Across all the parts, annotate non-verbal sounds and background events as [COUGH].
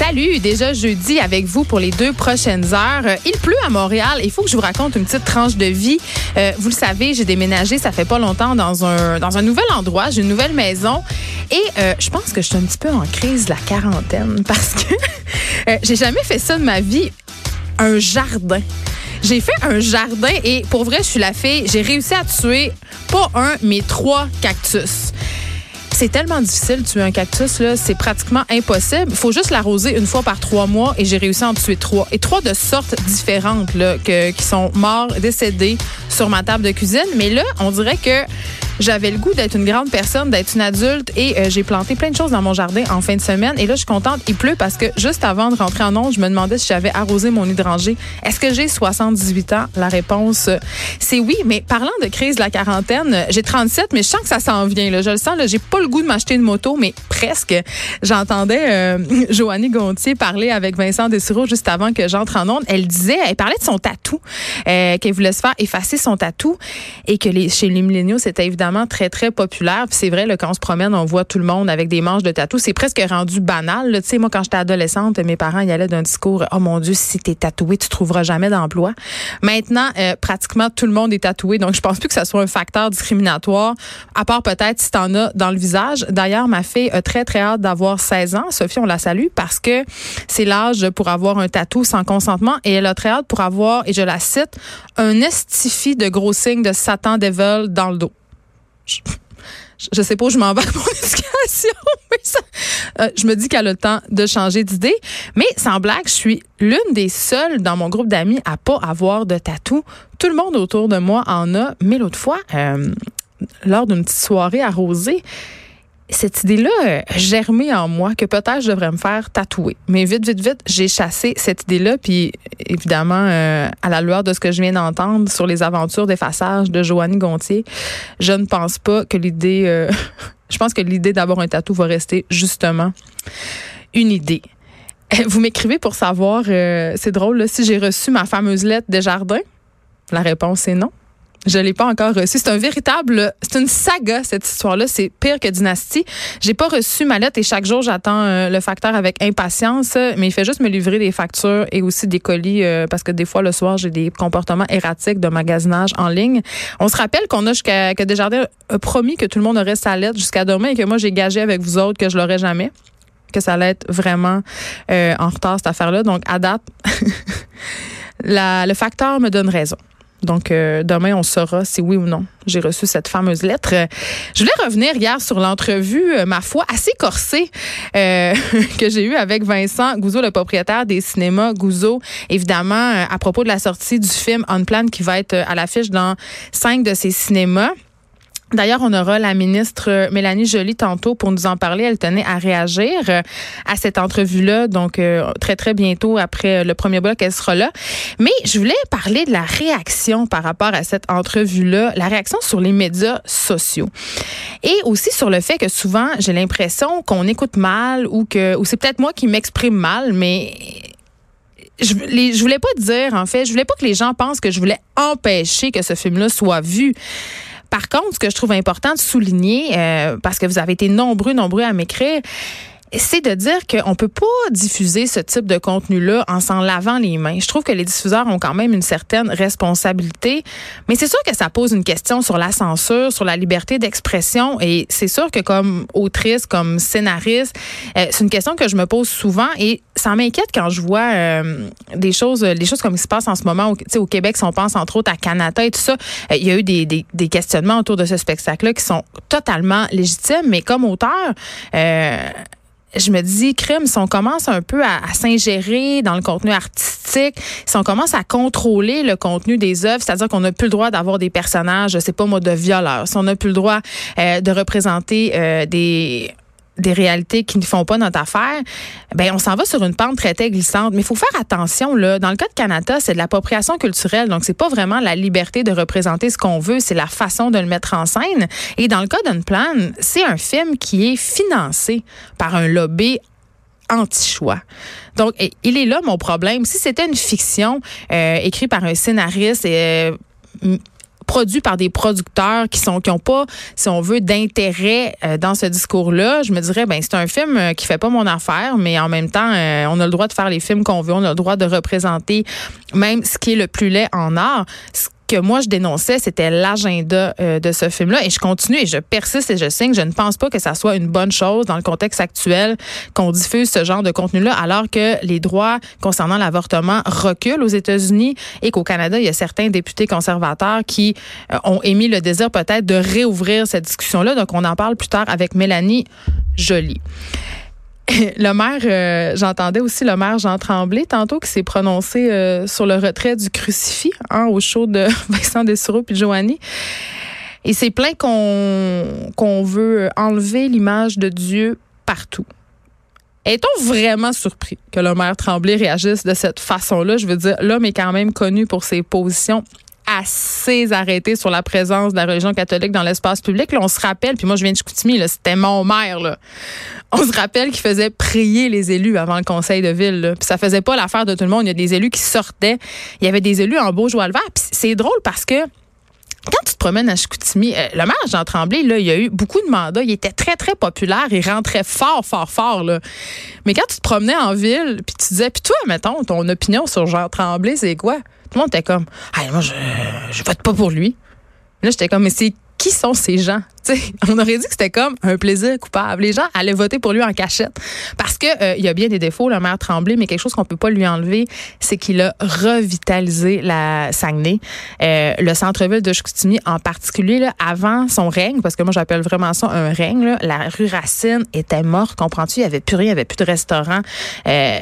Salut, déjà jeudi avec vous pour les deux prochaines heures. Euh, il pleut à Montréal. Il faut que je vous raconte une petite tranche de vie. Euh, vous le savez, j'ai déménagé, ça fait pas longtemps dans un nouvel endroit, j'ai une nouvelle maison et euh, je pense que je suis un petit peu en crise de la quarantaine [LAUGHS] parce que j'ai jamais fait ça de ma vie, un jardin. J'ai fait un jardin et pour vrai, je suis la fille, j'ai réussi à tuer pas un mais trois cactus c'est tellement difficile de tuer un cactus, là, c'est pratiquement impossible. Il faut juste l'arroser une fois par trois mois et j'ai réussi à en tuer trois. Et trois de sortes différentes là, qui sont morts, décédés sur ma table de cuisine. Mais là, on dirait que j'avais le goût d'être une grande personne, d'être une adulte et euh, j'ai planté plein de choses dans mon jardin en fin de semaine. Et là, je suis contente. Il pleut parce que juste avant de rentrer en onde, je me demandais si j'avais arrosé mon hydrangé. Est-ce que j'ai 78 ans? La réponse, euh, c'est oui. Mais parlant de crise de la quarantaine, euh, j'ai 37, mais je sens que ça s'en vient. Là. Je le sens. Là, j'ai pas le goût de m'acheter une moto, mais presque. J'entendais euh, [LAUGHS] Joannie Gontier parler avec Vincent Dessureau juste avant que j'entre en onde. Elle disait, elle parlait de son tatou, qu'elle voulait se faire effacer son tatou et que les, chez les milléniaux, c'était évidemment très, très populaire. Puis c'est vrai, là, quand on se promène, on voit tout le monde avec des manches de tatou. C'est presque rendu banal. Tu sais, moi, quand j'étais adolescente, mes parents y allaient d'un discours Oh mon Dieu, si t'es tatoué, tu trouveras jamais d'emploi. Maintenant, euh, pratiquement tout le monde est tatoué. Donc, je pense plus que ça soit un facteur discriminatoire, à part peut-être si t'en as dans le visage. D'ailleurs, ma fille a très, très hâte d'avoir 16 ans. Sophie, on la salue parce que c'est l'âge pour avoir un tatou sans consentement et elle a très hâte pour avoir, et je la cite, un estifi de gros signes de Satan Devil dans le dos je, sais pas où je m'en vais avec mon [LAUGHS] éducation, euh, je me dis qu'elle a le temps de changer d'idée. Mais sans blague, je suis l'une des seules dans mon groupe d'amis à pas avoir de tatou. Tout le monde autour de moi en a, mais l'autre fois, euh, lors d'une petite soirée arrosée, cette idée-là euh, germé en moi que peut-être je devrais me faire tatouer. Mais vite, vite, vite, j'ai chassé cette idée-là. Puis évidemment, euh, à la lueur de ce que je viens d'entendre sur les aventures d'effaçage de Joannie Gontier, je ne pense pas que l'idée... Euh, [LAUGHS] je pense que l'idée d'avoir un tatou va rester justement une idée. Vous m'écrivez pour savoir, c'est drôle, si j'ai reçu ma fameuse lettre des jardins. La réponse est non. Je l'ai pas encore reçu. C'est un véritable, c'est une saga cette histoire-là. C'est pire que Dynastie. J'ai pas reçu ma lettre et chaque jour j'attends euh, le facteur avec impatience. Mais il fait juste me livrer des factures et aussi des colis euh, parce que des fois le soir j'ai des comportements erratiques de magasinage en ligne. On se rappelle qu'on a jusqu'à que Desjardins a promis que tout le monde aurait sa lettre jusqu'à demain et que moi j'ai gagé avec vous autres que je l'aurais jamais que ça allait être vraiment euh, en retard cette affaire-là. Donc à date, [LAUGHS] le facteur me donne raison. Donc, euh, demain, on saura si oui ou non j'ai reçu cette fameuse lettre. Je voulais revenir hier sur l'entrevue, euh, ma foi, assez corsée euh, [LAUGHS] que j'ai eue avec Vincent Gouzeau, le propriétaire des cinémas Gouzeau, évidemment, à propos de la sortie du film On Plan qui va être à l'affiche dans cinq de ces cinémas. D'ailleurs, on aura la ministre Mélanie Joly tantôt pour nous en parler. Elle tenait à réagir euh, à cette entrevue-là, donc euh, très, très bientôt après le premier bloc, elle sera là. Mais je voulais parler de la réaction par rapport à cette entrevue-là, la réaction sur les médias sociaux. Et aussi sur le fait que souvent, j'ai l'impression qu'on écoute mal ou que ou c'est peut-être moi qui m'exprime mal, mais je, je voulais pas dire, en fait, je voulais pas que les gens pensent que je voulais empêcher que ce film-là soit vu. Par contre, ce que je trouve important de souligner, euh, parce que vous avez été nombreux, nombreux à m'écrire, c'est de dire qu'on peut pas diffuser ce type de contenu-là en s'en lavant les mains. Je trouve que les diffuseurs ont quand même une certaine responsabilité, mais c'est sûr que ça pose une question sur la censure, sur la liberté d'expression, et c'est sûr que comme autrice, comme scénariste, euh, c'est une question que je me pose souvent, et ça m'inquiète quand je vois euh, des choses, les choses comme il se passe en ce moment au, au Québec, si on pense entre autres à Canada et tout ça, euh, il y a eu des, des, des questionnements autour de ce spectacle-là qui sont totalement légitimes, mais comme auteur, je me dis, crime, si on commence un peu à, s'ingérer dans le contenu artistique, si on commence à contrôler le contenu des œuvres, c'est-à-dire qu'on n'a plus le droit d'avoir des personnages, je sais pas moi, de violeurs, si on n'a plus le droit euh, de représenter euh, des des réalités qui ne font pas notre affaire, ben on s'en va sur une pente très, glissante. Mais il faut faire attention là. Dans le cas de Canada, c'est de l'appropriation culturelle, donc c'est pas vraiment la liberté de représenter ce qu'on veut, c'est la façon de le mettre en scène. Et dans le cas d'un plan, c'est un film qui est financé par un lobby anti-choix. Donc, il est là mon problème. Si c'était une fiction euh, écrite par un scénariste et euh, produit par des producteurs qui sont qui ont pas si on veut d'intérêt euh, dans ce discours-là, je me dirais ben c'est un film euh, qui fait pas mon affaire mais en même temps euh, on a le droit de faire les films qu'on veut, on a le droit de représenter même ce qui est le plus laid en art que moi je dénonçais, c'était l'agenda euh, de ce film-là. Et je continue et je persiste et je signe. Je ne pense pas que ça soit une bonne chose dans le contexte actuel qu'on diffuse ce genre de contenu-là, alors que les droits concernant l'avortement reculent aux États-Unis et qu'au Canada, il y a certains députés conservateurs qui euh, ont émis le désir peut-être de réouvrir cette discussion-là. Donc, on en parle plus tard avec Mélanie Joly. [LAUGHS] le maire, euh, j'entendais aussi le maire Jean Tremblay tantôt qui s'est prononcé euh, sur le retrait du crucifix hein, au show de [LAUGHS] Vincent Dessureau puis Joanie. Et c'est plein qu'on qu'on veut enlever l'image de Dieu partout. Est-on vraiment surpris que le maire Tremblay réagisse de cette façon-là? Je veux dire, l'homme est quand même connu pour ses positions assez arrêté sur la présence de la religion catholique dans l'espace public. Là, on se rappelle, puis moi je viens de Chicoutimi, c'était mon maire. Là. On se rappelle qu'il faisait prier les élus avant le conseil de ville. Puis ça faisait pas l'affaire de tout le monde. Il y a des élus qui sortaient. Il y avait des élus en beau joie le vert. Puis c'est drôle parce que quand tu te promènes à Chicoutimi, euh, le maire Jean Tremblay, là, il y a eu beaucoup de mandats. Il était très, très populaire. Il rentrait fort, fort, fort. Là. Mais quand tu te promenais en ville, puis tu disais, puis toi, mettons, ton opinion sur Jean Tremblay, c'est quoi? Tout le monde était comme, ah, moi, je, je vote pas pour lui. Là, j'étais comme, mais c'est qui sont ces gens? [LAUGHS] on aurait dit que c'était comme un plaisir coupable. Les gens allaient voter pour lui en cachette. Parce que euh, il y a bien des défauts, le maire Tremblay, mais quelque chose qu'on peut pas lui enlever, c'est qu'il a revitalisé la Saguenay. Euh, le centre-ville de Chicoutimi en particulier, là, avant son règne, parce que moi j'appelle vraiment ça un règne, là, la rue Racine était morte, comprends-tu? Il n'y avait plus rien, il n'y avait plus de restaurant. Euh,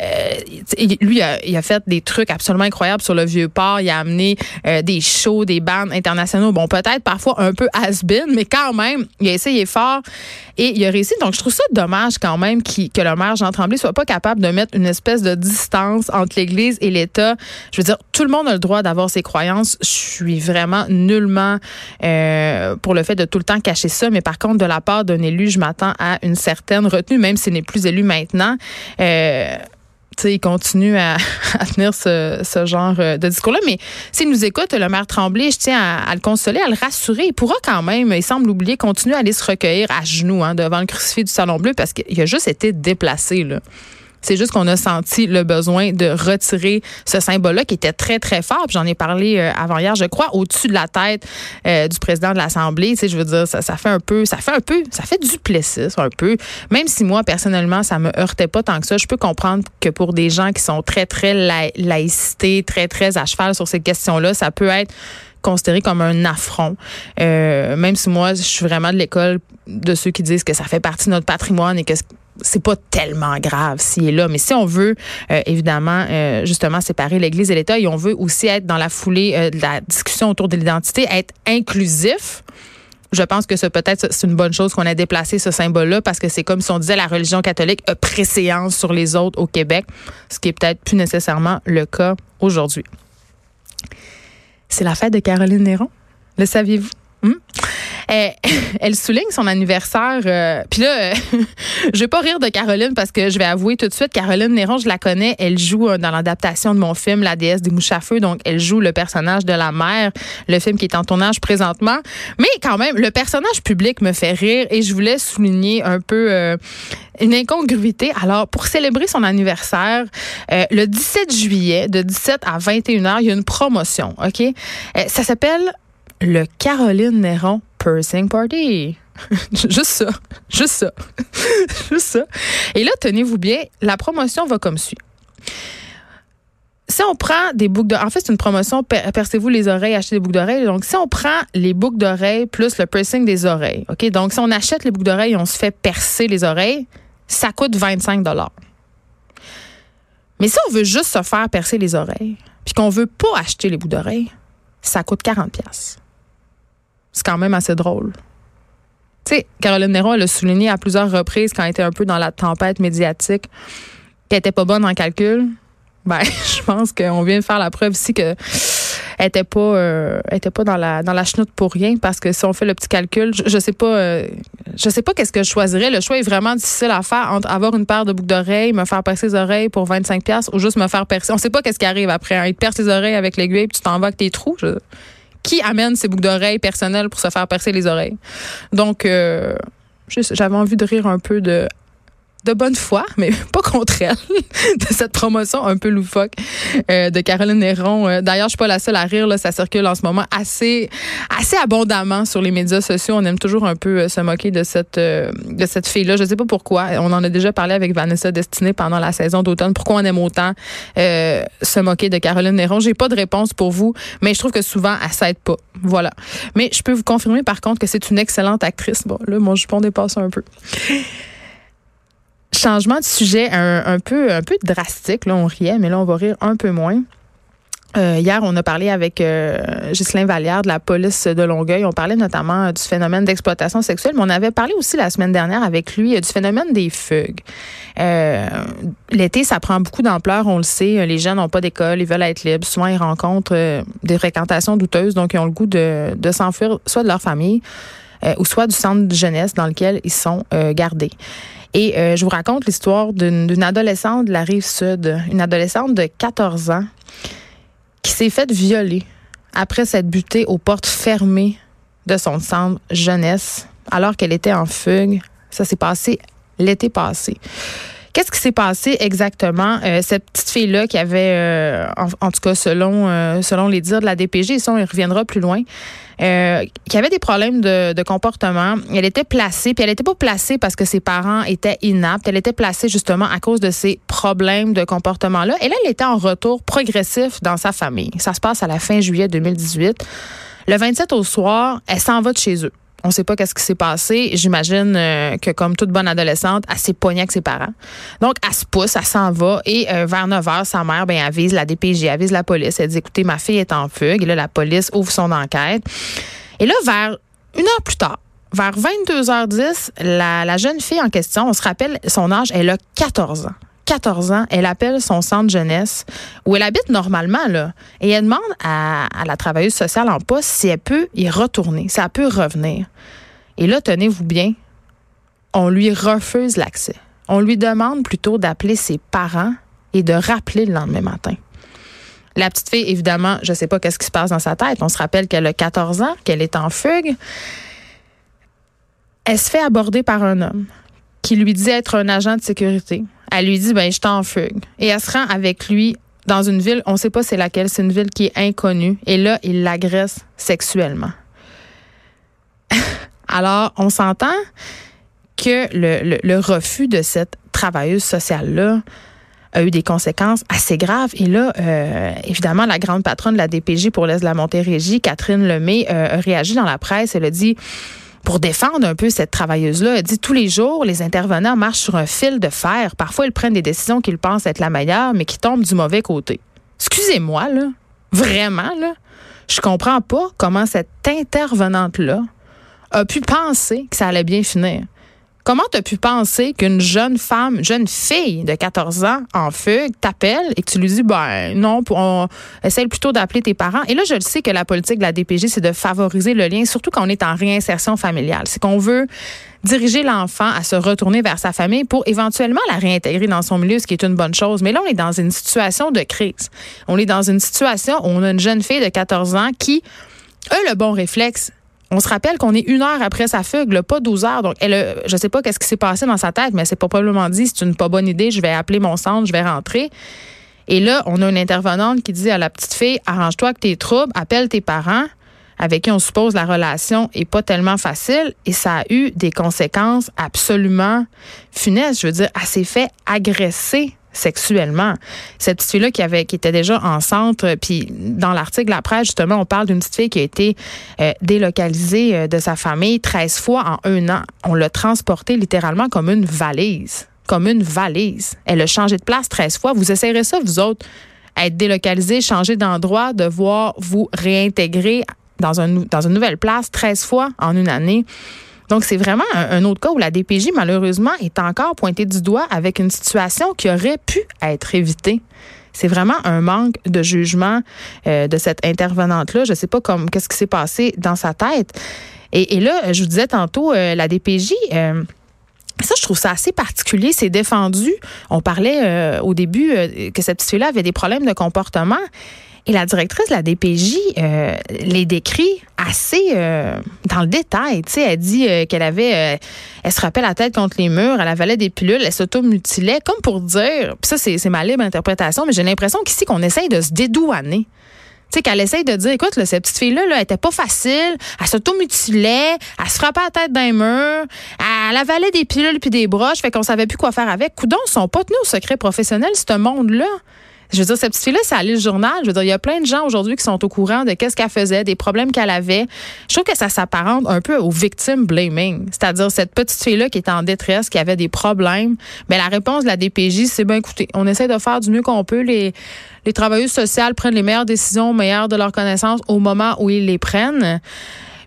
lui, il a, fait des trucs absolument incroyables sur le Vieux-Port. Il a amené euh, des shows, des bandes internationaux. Bon, peut-être parfois un peu has-been, mais quand même, il a essayé fort et il a réussi. Donc, je trouve ça dommage quand même que le maire Jean Tremblay soit pas capable de mettre une espèce de distance entre l'Église et l'État. Je veux dire, tout le monde a le droit d'avoir ses croyances. Je suis vraiment nullement euh, pour le fait de tout le temps cacher ça. Mais par contre, de la part d'un élu, je m'attends à une certaine retenue, même s'il n'est plus élu maintenant. Euh, il continue à, [LAUGHS] tenir ce, genre euh, de discours-là. Mais s'il nous écoute, le maire Tremblay, je tiens à, le consoler, à le rassurer. Il pourra quand même, il semble oublier, continuer à aller se recueillir à genoux hein, devant le crucifix du Salon Bleu parce qu'il a juste été déplacé. Là. C'est juste qu'on a senti le besoin de retirer ce symbole-là qui était très, très fort. J'en ai parlé euh, avant hier, je crois, au-dessus de la tête euh, du président de l'Assemblée. Tu sais, je veux dire, ça, ça fait un peu, ça fait un peu, ça fait du plessis un peu. Même si moi, personnellement, ça me heurtait pas tant que ça, je peux comprendre que pour des gens qui sont très, très laïcités, très, très à cheval sur ces questions-là, ça peut être considéré comme un affront. Euh, même si moi, je suis vraiment de l'école de ceux qui disent que ça fait partie de notre patrimoine et que c'est pas tellement grave s'il est là. Mais si on veut, euh, évidemment, euh, justement, séparer l'Église et l'État et on veut aussi être dans la foulée euh, de la discussion autour de l'identité, être inclusif, je pense que c'est peut-être c'est une bonne chose qu'on ait déplacé ce symbole-là parce que c'est comme si on disait la religion catholique a préséance sur les autres au Québec, ce qui est peut-être plus nécessairement le cas aujourd'hui. C'est la fête de Caroline Néron? Le saviez-vous? Hmm? [LAUGHS] Elle, souligne son anniversaire. Euh, Puis là, euh, [LAUGHS] je vais pas rire de Caroline parce que je vais avouer tout de suite, Caroline Néron, je la connais. Elle joue euh, dans l'adaptation de mon film La déesse des mouches à feu. Donc, elle joue le personnage de la mère, le film qui est en tournage présentement. Mais quand même, le personnage public me fait rire et je voulais souligner un peu euh, une incongruité. Alors, pour célébrer son anniversaire, le 17 juillet, de 17 à 21 h il y a une promotion. OK? ça s'appelle le Caroline Néron Pursing Party. [LAUGHS] juste ça. Juste ça. [LAUGHS] juste ça. Et là, tenez-vous bien, la promotion va comme suit. Si on prend des boucles d'oreilles, en fait, c'est une promotion, percez-vous les oreilles, achetez des boucles d'oreilles. Donc, si on prend les boucles d'oreilles plus le piercing des oreilles, OK? Donc, si on achète les boucles d'oreilles et on se fait percer les oreilles, ça coûte 25 Mais si on veut juste se faire percer les oreilles, puis qu'on veut pas acheter les boucles d'oreilles, ça coûte 40 c'est quand même assez drôle. Tu sais, Caroline Néron, elle a souligné à plusieurs reprises quand elle était un peu dans la tempête médiatique qu'elle était pas bonne en calcul. Ben, [LAUGHS] je pense qu'on vient de faire la preuve ici que était pas, euh, pas dans la dans chenoute pour rien parce que si on fait le petit calcul, je, je sais pas, euh, je sais pas qu'est-ce que je choisirais. Le choix est vraiment difficile à faire entre avoir une paire de boucles d'oreilles, me faire percer les oreilles pour 25 pièces ou juste me faire percer. On sait pas qu'est-ce qui arrive après. Hein. Te perce les oreilles avec l'aiguille puis tu t'en vas avec tes trous. Qui amène ces boucles d'oreilles personnelles pour se faire percer les oreilles? Donc, euh, j'avais envie de rire un peu de de bonne foi, mais [LAUGHS] pas contre elle, [LAUGHS] de cette promotion un peu loufoque euh, de Caroline Néron. Euh, d'ailleurs, je suis pas la seule à rire, là, ça circule en ce moment assez, assez abondamment sur les médias sociaux. On aime toujours un peu euh, se moquer de cette, cette fille-là. Je sais pas pourquoi. On en a déjà parlé avec Vanessa Destinée pendant la saison d'automne. Pourquoi on aime autant se moquer de Caroline Néron? J'ai pas de réponse pour vous, mais je trouve que souvent, elle s'aide pas. Voilà. Mais je peux vous confirmer, par contre, que c'est une excellente actrice. Bon, là, mon jupon dépasse un peu. Changement de sujet un, peu, un peu drastique. Là, on riait, mais là, on va rire un peu moins. Euh, hier, on a parlé avec euh, Ghislain Vallière de la police de Longueuil. On parlait notamment du phénomène d'exploitation sexuelle, mais on avait parlé aussi la semaine dernière avec lui du phénomène des fugues. Euh, l'été, ça prend beaucoup d'ampleur, on le sait. Les jeunes n'ont pas d'école, ils veulent être libres. Souvent, ils rencontrent des fréquentations douteuses, donc ils ont le goût de, de s'enfuir soit de leur famille ou soit du centre de jeunesse dans lequel ils sont gardés. Et euh, je vous raconte l'histoire d'une adolescente de la rive sud, une adolescente de 14 ans qui s'est faite violer après s'être butée aux portes fermées de son centre jeunesse alors qu'elle était en fugue. Ça s'est passé l'été passé. Qu'est-ce qui s'est passé exactement? Euh, cette petite fille-là qui avait, euh, en, tout cas selon, selon les dires de la DPG, ça on y reviendra plus loin, euh, qui avait des problèmes de, de, comportement. Elle était placée, puis elle n'était pas placée parce que ses parents étaient inaptes. Elle était placée justement à cause de ces problèmes de comportement-là. Et là, elle était en retour progressif dans sa famille. Ça se passe à la fin juillet 2018. Le 27 au soir, elle s'en va de chez eux. On ne sait pas qu'est-ce qui s'est passé. J'imagine euh, que comme toute bonne adolescente, elle s'est poignée avec ses parents. Donc, elle se pousse, elle s'en va. Et euh, vers 9 h, sa mère ben, avise la DPG, avise la police. Elle dit, écoutez, ma fille est en fugue. Et là, la police ouvre son enquête. Et là, vers une heure plus tard, vers 22h10, la, la jeune fille en question, on se rappelle son âge, elle a 14 ans. 14 ans, elle appelle son centre jeunesse où elle habite normalement là et elle demande à, la travailleuse sociale en poste si elle peut y retourner, si elle peut revenir. Et là, tenez-vous bien, on lui refuse l'accès. On lui demande plutôt d'appeler ses parents et de rappeler le lendemain matin. La petite fille, évidemment, je ne sais pas qu'est-ce qui se passe dans sa tête. On se rappelle qu'elle a 14 ans, qu'elle est en fugue. Elle se fait aborder par un homme qui lui dit être un agent de sécurité. Elle lui dit, ben, je t'en fugue. Et elle se rend avec lui dans une ville, on ne sait pas c'est laquelle, c'est une ville qui est inconnue. Et là, il l'agresse sexuellement. [LAUGHS] Alors, on s'entend que le, refus de cette travailleuse sociale-là a eu des conséquences assez graves. Et là, euh, évidemment, la grande patronne de la DPJ pour l'Est de la Montérégie, Catherine Lemay, euh, a réagi dans la presse. Elle a dit pour défendre un peu cette travailleuse-là. Elle dit tous les jours, les intervenants marchent sur un fil de fer. Parfois, ils prennent des décisions qu'ils pensent être la meilleure, mais qui tombent du mauvais côté. Excusez-moi, là. Vraiment, là. Je comprends pas comment cette intervenante-là a pu penser que ça allait bien finir. Comment tu as pu penser qu'une jeune femme, jeune fille de 14 ans en fugue t'appelle et que tu lui dis ben non, on essaye plutôt d'appeler tes parents? Et là, je le sais que la politique de la DPJ, c'est de favoriser le lien, surtout quand on est en réinsertion familiale. C'est qu'on veut diriger l'enfant à se retourner vers sa famille pour éventuellement la réintégrer dans son milieu, ce qui est une bonne chose. Mais là, on est dans une situation de crise. On est dans une situation où on a une jeune fille de 14 ans qui a le bon réflexe on se rappelle qu'on est une heure après sa fugue, pas 12 heures. Donc, elle, je sais pas qu'est-ce qui s'est passé dans sa tête, mais c'est probablement dit, c'est une pas bonne idée, je vais appeler mon centre, je vais rentrer. Et là, on a une intervenante qui dit à la petite fille, arrange-toi avec tes troubles, appelle tes parents, avec qui on suppose la relation est pas tellement facile. Et ça a eu des conséquences absolument funestes. Je veux dire, elle s'est fait agresser sexuellement. Cette petite fille-là qui avait, qui était déjà enceinte, euh, puis dans l'article après, justement, on parle d'une petite fille qui a été euh, délocalisée euh, de sa famille 13 fois en un an. On l'a transportée littéralement comme une valise. Comme une valise. Elle a changé de place 13 fois. Vous essayerez ça, vous autres, être délocalisé, changer d'endroit, devoir vous réintégrer dans, un, dans une nouvelle place 13 fois en une année. Donc, c'est vraiment un, autre cas où la DPJ, malheureusement, est encore pointée du doigt avec une situation qui aurait pu être évitée C'est vraiment un manque de jugement de cette intervenante-là. Je sais pas comme qu'est-ce qui s'est passé dans sa tête. Et, là, je vous disais tantôt, la DPJ ça, je trouve ça assez particulier. C'est défendu. On parlait euh, au début euh, que cette fille-là avait des problèmes de comportement. Et la directrice de la DPJ euh, les décrit assez dans le détail. Elle dit qu'elle avait, elle se rappelle la tête contre les murs, elle avalait des pilules, elle s'automutilait, comme pour dire, puis ça c'est ma libre interprétation, mais j'ai l'impression qu'ici qu'on essaye de se dédouaner tu sais, qu'elle essaye de dire, écoute, cette petite fille-là, là, elle était pas facile, elle s'automutilait, elle se frappait la tête d'un mur, elle avalait des pilules puis des broches, fait qu'on savait plus quoi faire avec. Coudon, ils sont pas tenus au secret professionnel, ce monde-là. Je veux dire, cette petite fille-là, c'est aller le journal. Je veux dire, il y a plein de gens aujourd'hui qui sont au courant de qu'est-ce qu'elle faisait, des problèmes qu'elle avait. Je trouve que ça s'apparente un peu au victim blaming. C'est-à-dire, cette petite fille-là qui était en détresse, qui avait des problèmes. Mais la réponse de la DPJ, c'est bien, écoutez, on essaie de faire du mieux qu'on peut. Les, les travailleuses sociales prennent les meilleures décisions, meilleures de leurs connaissances au moment où ils les prennent.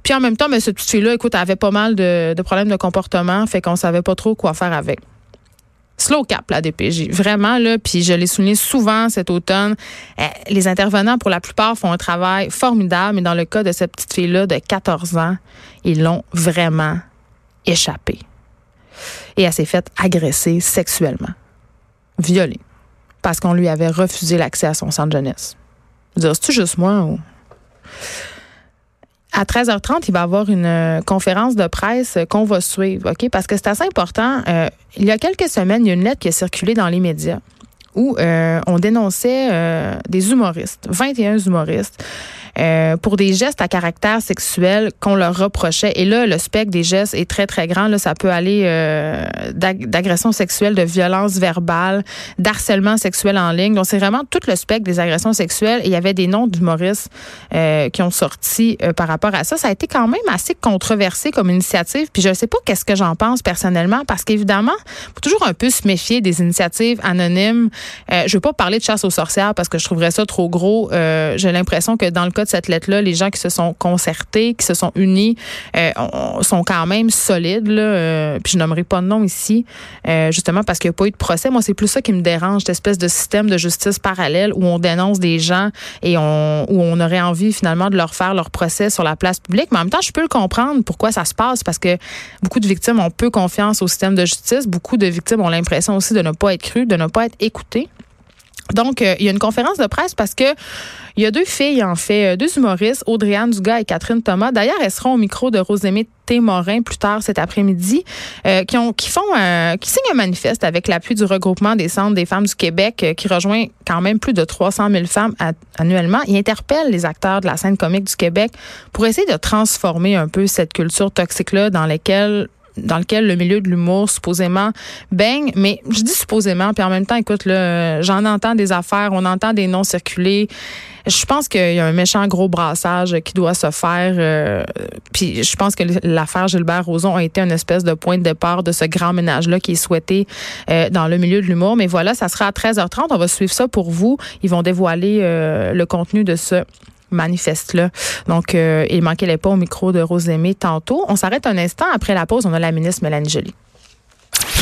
Puis en même temps, mais cette petite fille-là, écoute, avait pas mal de, de problèmes de comportement, fait qu'on savait pas trop quoi faire avec slow cap, la DPJ. Vraiment, là, puis je l'ai souligné souvent cet automne, eh, les intervenants, pour la plupart, font un travail formidable, mais dans le cas de cette petite fille-là de 14 ans, ils l'ont vraiment échappé. Et elle s'est faite agresser sexuellement, violée, parce qu'on lui avait refusé l'accès à son centre jeunesse. C'est-tu juste moi ou? À 13h30, il va y avoir une euh, conférence de presse qu'on va suivre, OK? Parce que c'est assez important. Euh, il y a quelques semaines, il y a une lettre qui a circulé dans les médias où euh, on dénonçait des humoristes, 21 humoristes, euh, pour des gestes à caractère sexuel qu'on leur reprochait. Et là, le spectre des gestes est très, très grand. Là, ça peut aller euh, d'agression sexuelle, de violence verbale, d'harcèlement sexuel en ligne. Donc, c'est vraiment tout le spectre des agressions sexuelles. Il y avait des noms d'humoristes euh, qui ont sorti euh, par rapport à ça. Ça a été quand même assez controversé comme initiative. Puis je ne sais pas qu'est-ce que j'en pense personnellement, parce qu'évidemment, faut toujours un peu se méfier des initiatives anonymes. Euh, je veux pas parler de chasse aux sorcières parce que je trouverais ça trop gros. J'ai l'impression que dans le cas de cette lettre-là, les gens qui se sont concertés, qui se sont unis, euh, sont quand même solides. Là, euh, puis je nommerai pas de nom ici, euh, justement parce qu'il n'y a pas eu de procès. Moi, c'est plus ça qui me dérange, cette espèce de système de justice parallèle où on dénonce des gens et on, où on aurait envie finalement de leur faire leur procès sur la place publique. Mais en même temps, je peux le comprendre pourquoi ça se passe parce que beaucoup de victimes ont peu confiance au système de justice. Beaucoup de victimes ont l'impression aussi de ne pas être crues, de ne pas être écoutées. Donc, euh, il y a une conférence de presse parce que il y a deux filles, en fait, euh, deux humoristes, Audrey-Anne Dugas et Catherine Thomas. D'ailleurs, elles seront au micro de Rosemée Témorin plus tard cet après-midi, euh, qui, qui signent un manifeste avec l'appui du regroupement des centres des femmes du Québec, qui rejoint quand même plus de 300 000 femmes annuellement. Ils interpellent les acteurs de la scène comique du Québec pour essayer de transformer un peu cette culture toxique-là dans laquelle dans lequel le milieu de l'humour supposément baigne, mais je dis supposément, puis en même temps, écoute, j'en entends des affaires, on entend des noms circuler. Je pense qu'il y a un méchant gros brassage qui doit se faire. Euh, puis je pense que l'affaire Gilbert Rozon a été une espèce de point de départ de ce grand ménage-là qui est souhaité euh, dans le milieu de l'humour. Mais voilà, ça sera à 13h30. On va suivre ça pour vous. Ils vont dévoiler euh, le contenu de ce manifeste-là. Donc, euh, il manquait les pas au micro de Rosemée tantôt. On s'arrête un instant. Après la pause, on a la ministre Mélanie Joly.